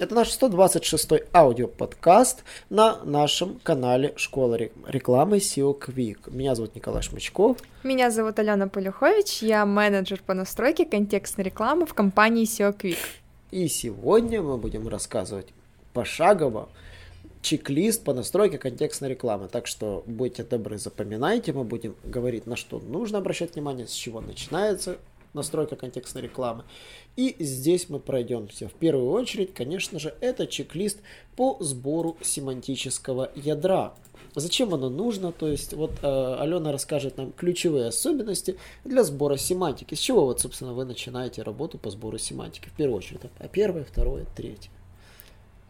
Это наш 126-й аудиоподкаст на нашем канале Школа рекламы SEO Quick. Меня зовут Николай Шмычков. Меня зовут Алена Полюхович, я менеджер по настройке контекстной рекламы в компании SEO Quick. И сегодня мы будем рассказывать пошагово чек-лист по настройке контекстной рекламы. Так что будьте добры, запоминайте, мы будем говорить, на что нужно обращать внимание, с чего начинается настройка контекстной рекламы. И здесь мы пройдемся. В первую очередь, конечно же, это чек-лист по сбору семантического ядра. Зачем оно нужно? То есть вот э, Алена расскажет нам ключевые особенности для сбора семантики. С чего вот, собственно, вы начинаете работу по сбору семантики? В первую очередь. А первое, второе, третье.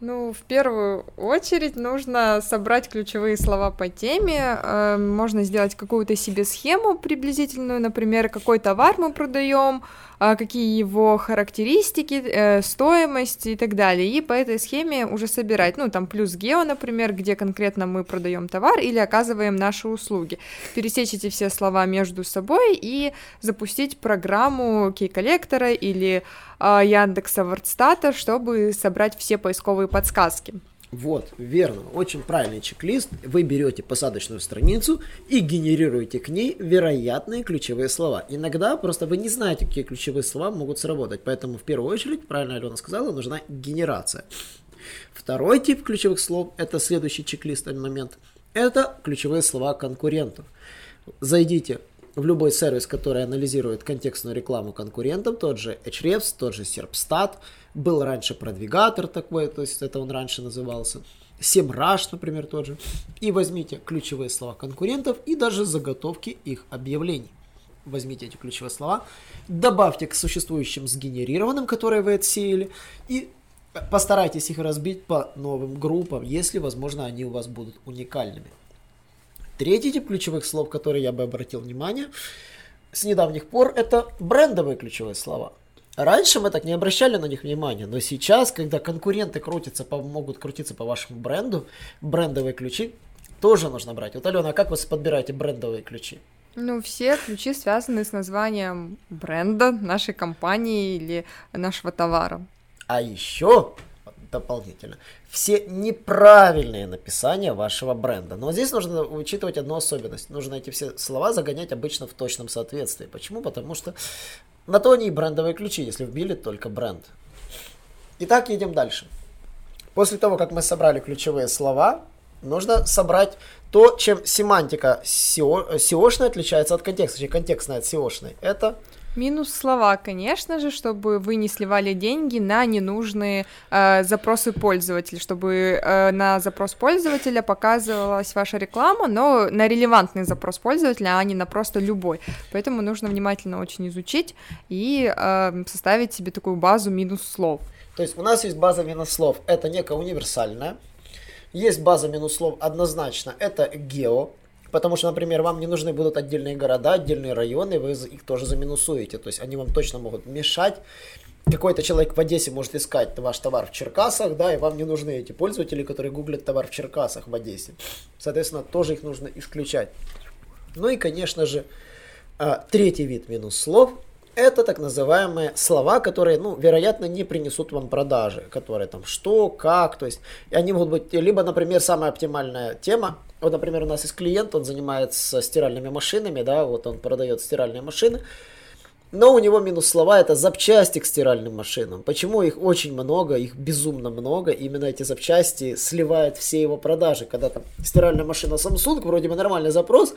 Ну, в первую очередь нужно собрать ключевые слова по теме. Э, можно сделать какую-то себе схему приблизительную, например, какой товар мы продаем, а, какие его характеристики, э, стоимость и так далее. И по этой схеме уже собирать, ну, там плюс гео, например, где конкретно мы продаем товар или оказываем наши услуги. Пересечь эти все слова между собой и запустить программу кей-коллектора или Яндекса Вордстата, чтобы собрать все поисковые подсказки. Вот, верно, очень правильный чек-лист. Вы берете посадочную страницу и генерируете к ней вероятные ключевые слова. Иногда просто вы не знаете, какие ключевые слова могут сработать, поэтому в первую очередь, правильно Алена сказала, нужна генерация. Второй тип ключевых слов, это следующий чек-лист момент, это ключевые слова конкурентов. Зайдите в любой сервис, который анализирует контекстную рекламу конкурентам, тот же Ahrefs, тот же Serpstat, был раньше продвигатор такой, то есть это он раньше назывался, SEMrush, например, тот же, и возьмите ключевые слова конкурентов и даже заготовки их объявлений. Возьмите эти ключевые слова, добавьте к существующим сгенерированным, которые вы отсеяли, и постарайтесь их разбить по новым группам, если, возможно, они у вас будут уникальными. Третий тип ключевых слов, который я бы обратил внимание с недавних пор, это брендовые ключевые слова. Раньше мы так не обращали на них внимания, но сейчас, когда конкуренты крутятся, по, могут крутиться по вашему бренду, брендовые ключи тоже нужно брать. Вот, Алена, а как вы подбираете брендовые ключи? Ну, все ключи связаны с названием бренда нашей компании или нашего товара. А еще дополнительно. Все неправильные написания вашего бренда. Но здесь нужно учитывать одну особенность. Нужно эти все слова загонять обычно в точном соответствии. Почему? Потому что на то они и брендовые ключи, если вбили только бренд. Итак, едем дальше. После того, как мы собрали ключевые слова, нужно собрать то, чем семантика SEO-шная отличается от контекста, контекстная от SEO-шной. Это Минус слова, конечно же, чтобы вы не сливали деньги на ненужные э, запросы пользователя, чтобы э, на запрос пользователя показывалась ваша реклама, но на релевантный запрос пользователя, а не на просто любой. Поэтому нужно внимательно очень изучить и э, составить себе такую базу минус слов. То есть у нас есть база минус слов, это некая универсальная. Есть база минус слов однозначно, это гео, Потому что, например, вам не нужны будут отдельные города, отдельные районы, вы их тоже заминусуете. То есть они вам точно могут мешать. Какой-то человек в Одессе может искать ваш товар в Черкасах, да, и вам не нужны эти пользователи, которые гуглят товар в Черкасах в Одессе. Соответственно, тоже их нужно исключать. Ну и, конечно же, а, третий вид минус слов – это так называемые слова, которые, ну, вероятно, не принесут вам продажи, которые там что, как, то есть, они могут быть, либо, например, самая оптимальная тема вот, например, у нас есть клиент, он занимается стиральными машинами, да, вот он продает стиральные машины, но у него минус слова это запчасти к стиральным машинам. Почему их очень много, их безумно много, именно эти запчасти сливают все его продажи. Когда там стиральная машина Samsung, вроде бы нормальный запрос,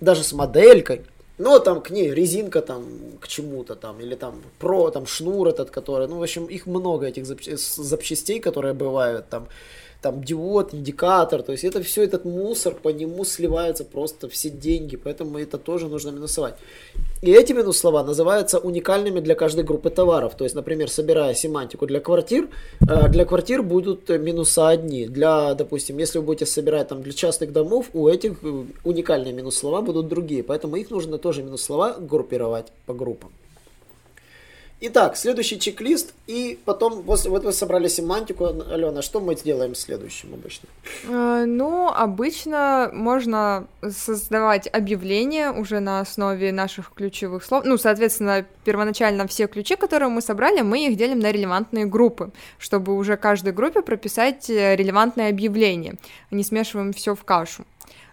даже с моделькой, но там к ней резинка там к чему-то там, или там про, там шнур этот, который, ну, в общем, их много этих запчастей, которые бывают там там диод, индикатор, то есть это все этот мусор, по нему сливаются просто все деньги, поэтому это тоже нужно минусовать. И эти минус слова называются уникальными для каждой группы товаров, то есть, например, собирая семантику для квартир, э, для квартир будут минуса одни, для, допустим, если вы будете собирать там для частных домов, у этих э, уникальные минус слова будут другие, поэтому их нужно тоже минус слова группировать по группам. Итак, следующий чек-лист, и потом, после, вот вы собрали семантику, Алена, что мы сделаем следующим обычно? Э, ну, обычно можно создавать объявления уже на основе наших ключевых слов. Ну, соответственно, первоначально все ключи, которые мы собрали, мы их делим на релевантные группы, чтобы уже каждой группе прописать э, релевантное объявление. Не смешиваем все в кашу.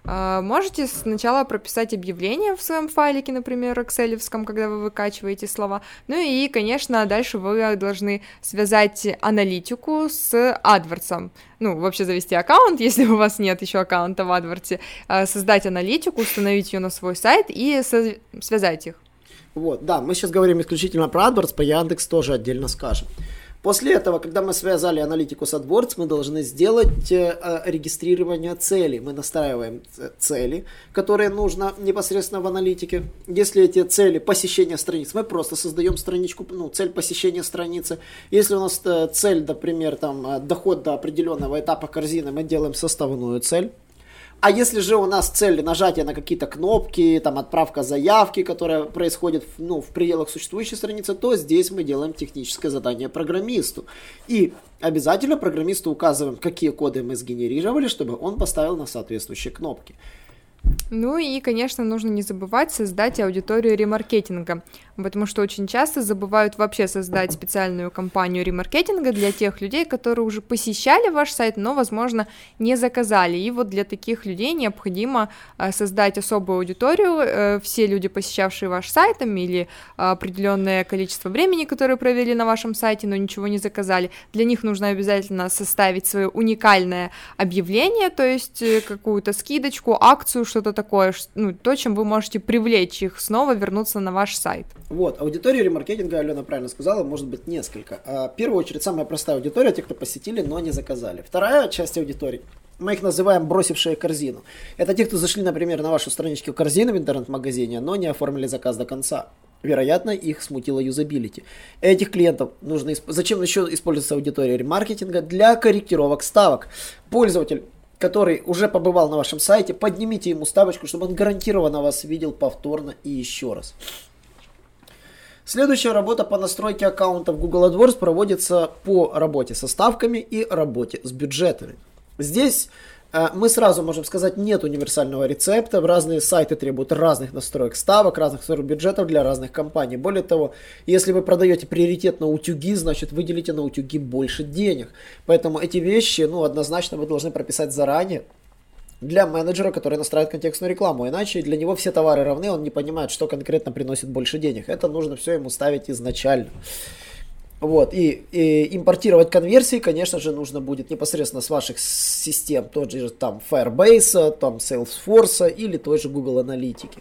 А, можете сначала прописать объявление в своем файлике, например, Excel, когда вы выкачиваете слова. Ну и, конечно, дальше вы должны связать аналитику с AdWords. Ну, вообще завести аккаунт, если у вас нет еще аккаунта в AdWords, а, создать аналитику, установить ее на свой сайт и связать их. Вот, да, мы сейчас говорим исключительно про AdWords, по Яндекс тоже отдельно скажем. После этого, когда мы связали аналитику с AdWords, мы должны сделать э, э регистрирование целей. Мы настраиваем цели, которые нужно непосредственно в аналитике. Если эти цели посещения страниц, мы просто создаем страничку, ну, цель посещения страницы. Если у нас э, цель, например, там, э, доход до определенного этапа корзины, мы делаем составную цель. А если же у нас цель нажатия на какие-то кнопки, там отправка заявки, которая происходит ну, в пределах существующей страницы, то здесь мы делаем техническое задание программисту. И обязательно программисту указываем, какие коды мы сгенерировали, чтобы он поставил на соответствующие кнопки. Ну и, конечно, нужно не забывать создать аудиторию ремаркетинга, потому что очень часто забывают вообще создать специальную кампанию ремаркетинга для тех людей, которые уже посещали ваш сайт, но, возможно, не заказали. И вот для таких людей необходимо э, создать особую аудиторию. Э, все люди, посещавшие ваш сайт, или определенное количество времени, которые провели на вашем сайте, но ничего не заказали, для них нужно обязательно составить свое уникальное объявление, то есть э, какую-то скидочку, акцию, что-то такое, ну, то, чем вы можете привлечь их снова вернуться на ваш сайт. Вот, аудитория ремаркетинга, Алена правильно сказала, может быть несколько. А, в первую очередь, самая простая аудитория, те, кто посетили, но не заказали. Вторая часть аудитории, мы их называем бросившие корзину. Это те, кто зашли, например, на вашу страничку корзины в интернет-магазине, но не оформили заказ до конца. Вероятно, их смутило юзабилити. Этих клиентов нужно... Зачем еще используется аудитория ремаркетинга? Для корректировок ставок. Пользователь который уже побывал на вашем сайте, поднимите ему ставочку, чтобы он гарантированно вас видел повторно и еще раз. Следующая работа по настройке аккаунтов Google AdWords проводится по работе со ставками и работе с бюджетами. Здесь э, мы сразу можем сказать, нет универсального рецепта. Разные сайты требуют разных настроек ставок, разных настроек бюджетов для разных компаний. Более того, если вы продаете приоритет на утюги, значит выделите на утюги больше денег. Поэтому эти вещи, ну, однозначно вы должны прописать заранее, для менеджера, который настраивает контекстную рекламу. Иначе для него все товары равны, он не понимает, что конкретно приносит больше денег. Это нужно все ему ставить изначально. Вот, и, и импортировать конверсии, конечно же, нужно будет непосредственно с ваших систем, тот же там Firebase, там Salesforce или той же Google Аналитики.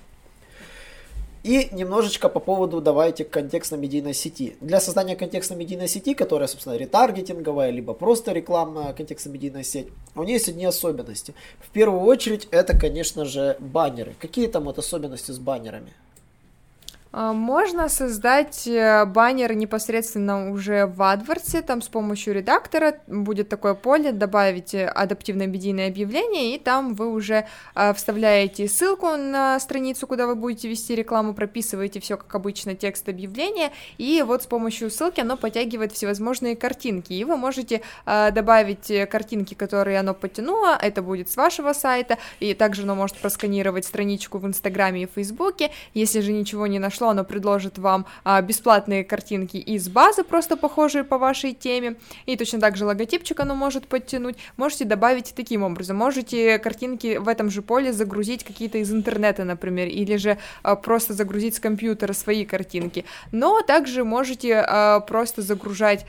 И немножечко по поводу давайте контекстно-медийной сети. Для создания контекстно-медийной сети, которая, собственно, ретаргетинговая, либо просто рекламная контекстно-медийная сеть, у нее есть одни особенности. В первую очередь, это, конечно же, баннеры. Какие там вот особенности с баннерами? А, можно создать э, баннер непосредственно уже в AdWords, там с помощью редактора будет такое поле, добавить адаптивное медийное объявление, и там вы уже а, вставляете ссылку на страницу, куда вы будете вести рекламу, прописываете все как обычно, текст объявления, и вот с помощью ссылки оно подтягивает всевозможные картинки, и вы можете а, добавить картинки, которые оно подтянуло, это будет с вашего сайта, и также оно может просканировать страничку в Инстаграме и Фейсбуке, если же ничего не нашло, оно предложит вам а, бесплатные картинки из базы, просто похожие по вашей теме, и точно так же логотипчик оно может подтянуть, можете добавить таким образом, можете картинки в этом же поле загрузить какие-то из интернета, например, или же а, просто загрузить с компьютера свои картинки, но также можете а, просто загружать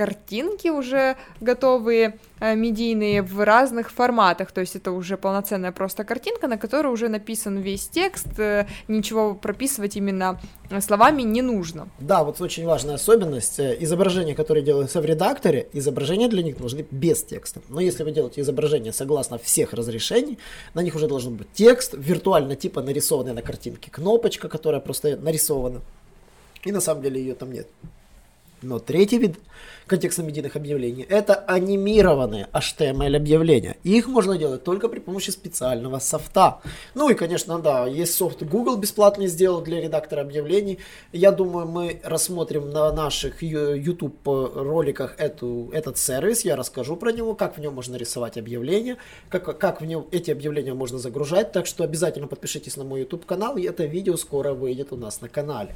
картинки уже готовые, э, медийные в разных форматах, то есть это уже полноценная просто картинка, на которой уже написан весь текст, э, ничего прописывать именно словами не нужно. Да, вот очень важная особенность. Э, изображения, которые делаются в редакторе, изображения для них должны без текста. Но если вы делаете изображение согласно всех разрешений, на них уже должен быть текст, виртуально типа нарисованная на картинке кнопочка, которая просто нарисована. И на самом деле ее там нет. Но третий вид контекстно-медийных объявлений это анимированные HTML объявления. Их можно делать только при помощи специального софта. Ну и, конечно, да, есть софт Google бесплатный сделал для редактора объявлений. Я думаю, мы рассмотрим на наших YouTube роликах эту, этот сервис. Я расскажу про него, как в нем можно рисовать объявления, как, как в нем эти объявления можно загружать. Так что обязательно подпишитесь на мой YouTube канал, и это видео скоро выйдет у нас на канале.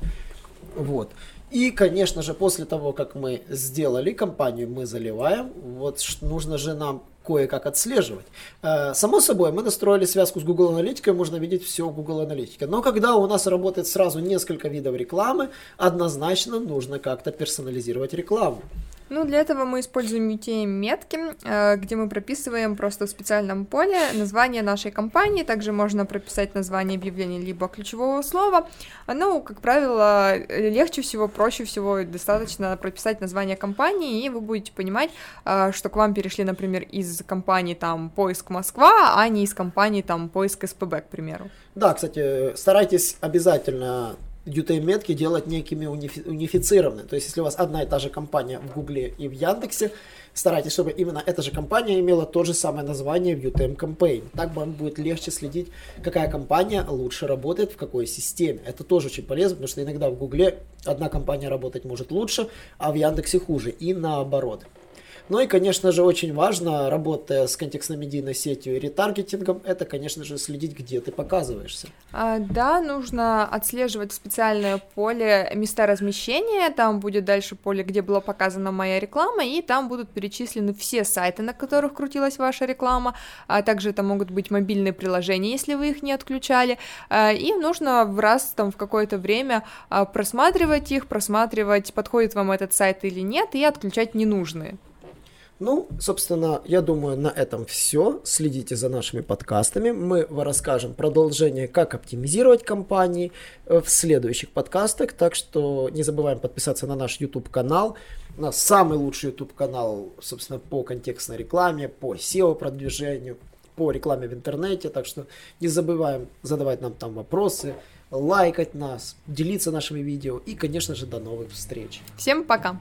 Вот. И, конечно же, после того, как мы сделали компанию, мы заливаем, вот нужно же нам кое-как отслеживать. Э, само собой, мы настроили связку с Google Аналитикой, можно видеть все в Google Аналитике. Но когда у нас работает сразу несколько видов рекламы, однозначно нужно как-то персонализировать рекламу. Ну, для этого мы используем UTM-метки, э, где мы прописываем просто в специальном поле название нашей компании. Также можно прописать название объявления либо ключевого слова. Ну, как правило, легче всего, проще всего достаточно прописать название компании, и вы будете понимать, э, что к вам перешли, например, из компании там поиск Москва, а не из компании там поиск СПБ, к примеру. Да, кстати, старайтесь обязательно UTM-метки делать некими унифи- унифицированными. То есть, если у вас одна и та же компания в Гугле и в Яндексе, старайтесь, чтобы именно эта же компания имела то же самое название в UTM Campaign. Так вам будет легче следить, какая компания лучше работает в какой системе. Это тоже очень полезно, потому что иногда в Гугле одна компания работать может лучше, а в Яндексе хуже. И наоборот. Ну и, конечно же, очень важно, работая с контекстно-медийной сетью и ретаргетингом, это, конечно же, следить, где ты показываешься. А, да, нужно отслеживать специальное поле места размещения, там будет дальше поле, где была показана моя реклама, и там будут перечислены все сайты, на которых крутилась ваша реклама, а также это могут быть мобильные приложения, если вы их не отключали, а, и нужно в раз там в какое-то время а, просматривать их, просматривать, подходит вам этот сайт или нет, и отключать ненужные. Ну, собственно, я думаю, на этом все. Следите за нашими подкастами. Мы расскажем продолжение, как оптимизировать компании э, в следующих подкастах. Так что не забываем подписаться на наш YouTube канал. У нас самый лучший YouTube канал, собственно, по контекстной рекламе, по SEO продвижению, по рекламе в интернете. Так что не забываем задавать нам там вопросы, лайкать нас, делиться нашими видео. И, конечно же, до новых встреч. Всем пока!